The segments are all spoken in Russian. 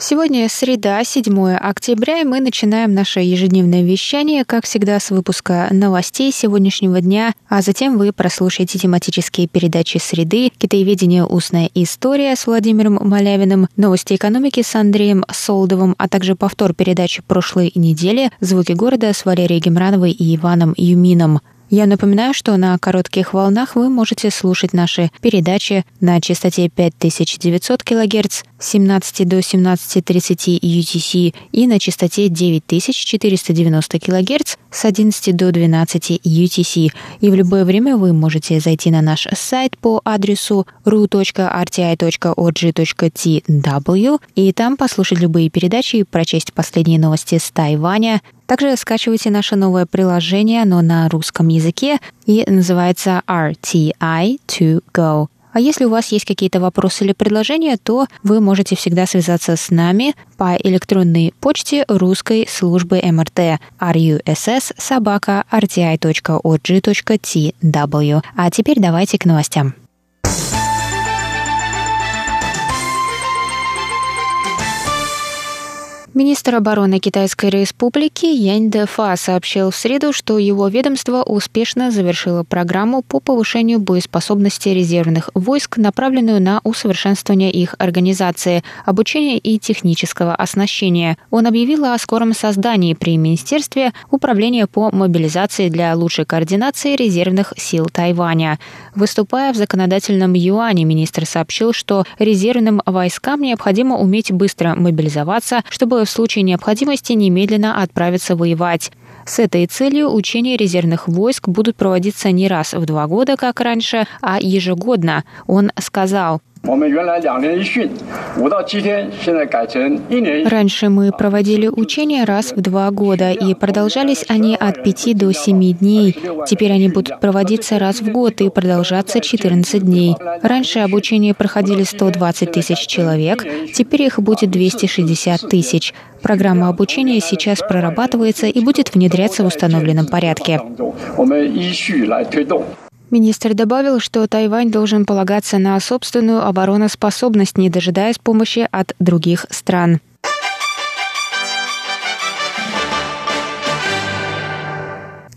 Сегодня среда, 7 октября, и мы начинаем наше ежедневное вещание, как всегда, с выпуска новостей сегодняшнего дня, а затем вы прослушаете тематические передачи «Среды», «Китаеведение. Устная история» с Владимиром Малявиным, «Новости экономики» с Андреем Солдовым, а также повтор передачи прошлой недели «Звуки города» с Валерией Гемрановой и Иваном Юмином. Я напоминаю, что на коротких волнах вы можете слушать наши передачи на частоте 5900 кГц с 17 до 17.30 UTC и на частоте 9490 кГц с 11 до 12 UTC. И в любое время вы можете зайти на наш сайт по адресу ru.rti.org.tw и там послушать любые передачи прочесть последние новости с Тайваня, также скачивайте наше новое приложение, оно на русском языке и называется RTI2Go. А если у вас есть какие-то вопросы или предложения, то вы можете всегда связаться с нами по электронной почте русской службы МРТ russ собака rti.org.tw. А теперь давайте к новостям. Министр обороны Китайской Республики Янь Дэфа сообщил в среду, что его ведомство успешно завершило программу по повышению боеспособности резервных войск, направленную на усовершенствование их организации, обучения и технического оснащения. Он объявил о скором создании при Министерстве управления по мобилизации для лучшей координации резервных сил Тайваня. Выступая в законодательном юане, министр сообщил, что резервным войскам необходимо уметь быстро мобилизоваться, чтобы в случае необходимости немедленно отправиться воевать. С этой целью учения резервных войск будут проводиться не раз в два года, как раньше, а ежегодно. Он сказал, Раньше мы проводили учения раз в два года, и продолжались они от пяти до семи дней. Теперь они будут проводиться раз в год и продолжаться 14 дней. Раньше обучение проходили 120 тысяч человек, теперь их будет 260 тысяч. Программа обучения сейчас прорабатывается и будет внедряться в установленном порядке. Министр добавил, что Тайвань должен полагаться на собственную обороноспособность, не дожидаясь помощи от других стран.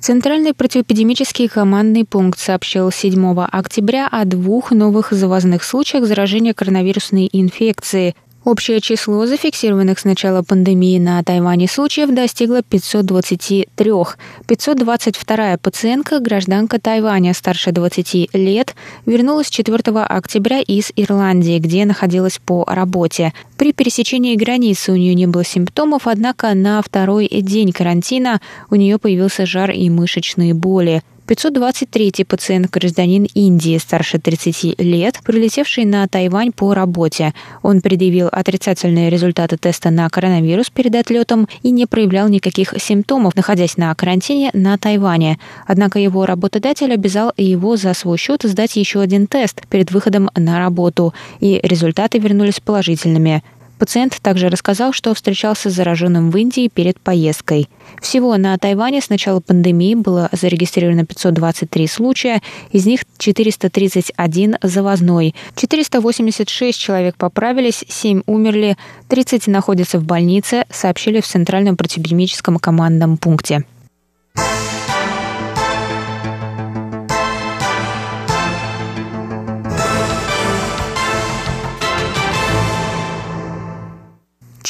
Центральный противоэпидемический командный пункт сообщил 7 октября о двух новых завозных случаях заражения коронавирусной инфекцией. Общее число зафиксированных с начала пандемии на Тайване случаев достигло 523. 522 пациентка, гражданка Тайваня старше 20 лет, вернулась 4 октября из Ирландии, где находилась по работе. При пересечении границы у нее не было симптомов, однако на второй день карантина у нее появился жар и мышечные боли. 523-й пациент гражданин Индии старше 30 лет, прилетевший на Тайвань по работе. Он предъявил отрицательные результаты теста на коронавирус перед отлетом и не проявлял никаких симптомов, находясь на карантине на Тайване. Однако его работодатель обязал его за свой счет сдать еще один тест перед выходом на работу, и результаты вернулись положительными. Пациент также рассказал, что встречался с зараженным в Индии перед поездкой. Всего на Тайване с начала пандемии было зарегистрировано 523 случая, из них 431 завозной. 486 человек поправились, 7 умерли, 30 находятся в больнице, сообщили в Центральном противоэпидемическом командном пункте.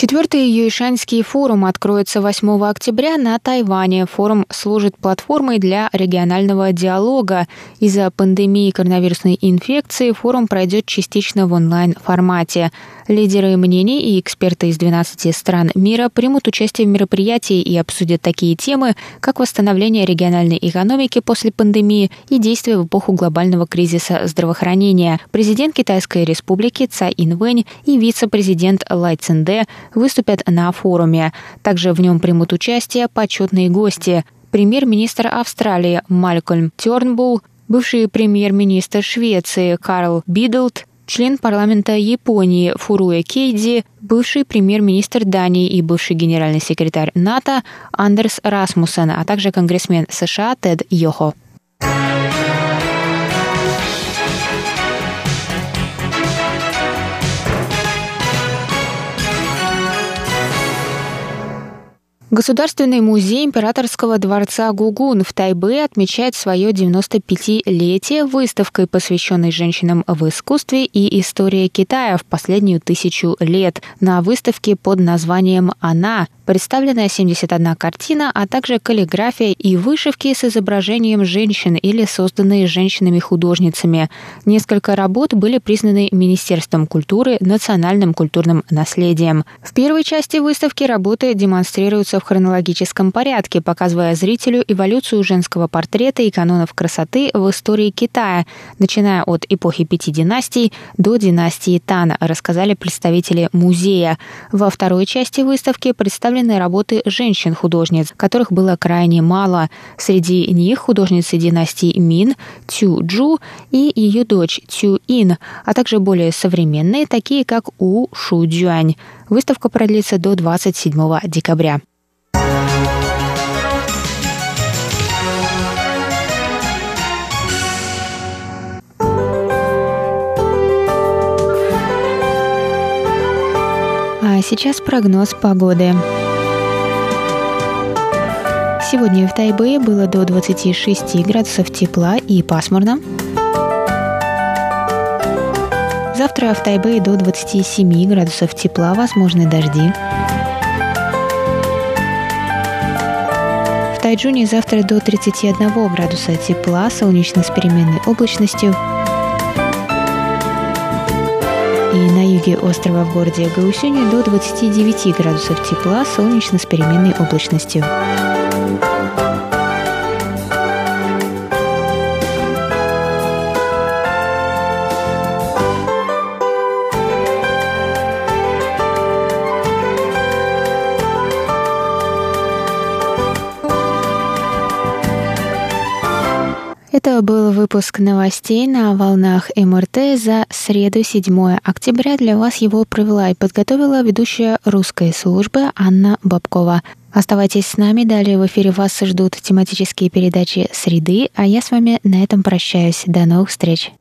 Четвертый Юйшанский форум откроется 8 октября на Тайване. Форум служит платформой для регионального диалога. Из-за пандемии коронавирусной инфекции форум пройдет частично в онлайн-формате. Лидеры мнений и эксперты из 12 стран мира примут участие в мероприятии и обсудят такие темы, как восстановление региональной экономики после пандемии и действия в эпоху глобального кризиса здравоохранения. Президент Китайской республики Цай Инвэнь и вице-президент Лай Цинде – выступят на форуме. Также в нем примут участие почетные гости. Премьер-министр Австралии Малькольм Тернбул, бывший премьер-министр Швеции Карл Бидлд, член парламента Японии Фуруэ Кейди, бывший премьер-министр Дании и бывший генеральный секретарь НАТО Андерс Расмуссен, а также конгрессмен США Тед Йохо. Государственный музей императорского дворца Гугун в Тайбе отмечает свое 95-летие выставкой, посвященной женщинам в искусстве и истории Китая в последнюю тысячу лет. На выставке под названием «Она» представлена 71 картина, а также каллиграфия и вышивки с изображением женщин или созданные женщинами-художницами. Несколько работ были признаны Министерством культуры национальным культурным наследием. В первой части выставки работы демонстрируются в хронологическом порядке, показывая зрителю эволюцию женского портрета и канонов красоты в истории Китая, начиная от эпохи пяти династий до династии Тан, рассказали представители музея. Во второй части выставки представлены работы женщин-художниц, которых было крайне мало. Среди них художницы династии Мин, Цю Джу и ее дочь Цю Ин, а также более современные, такие как У Шу Дюань. Выставка продлится до 27 декабря. А сейчас прогноз погоды. Сегодня в Тайбэе было до 26 градусов тепла и пасмурно. Завтра в Тайбэе до 27 градусов тепла, возможны дожди. В Тайджуне завтра до 31 градуса тепла, солнечно с переменной облачностью. Юге острова в городе Гаусюни до 29 градусов тепла, солнечно с переменной облачностью. Был выпуск новостей на волнах МРТ за среду 7 октября. Для вас его провела и подготовила ведущая русской службы Анна Бабкова. Оставайтесь с нами, далее в эфире вас ждут тематические передачи «Среды», а я с вами на этом прощаюсь. До новых встреч!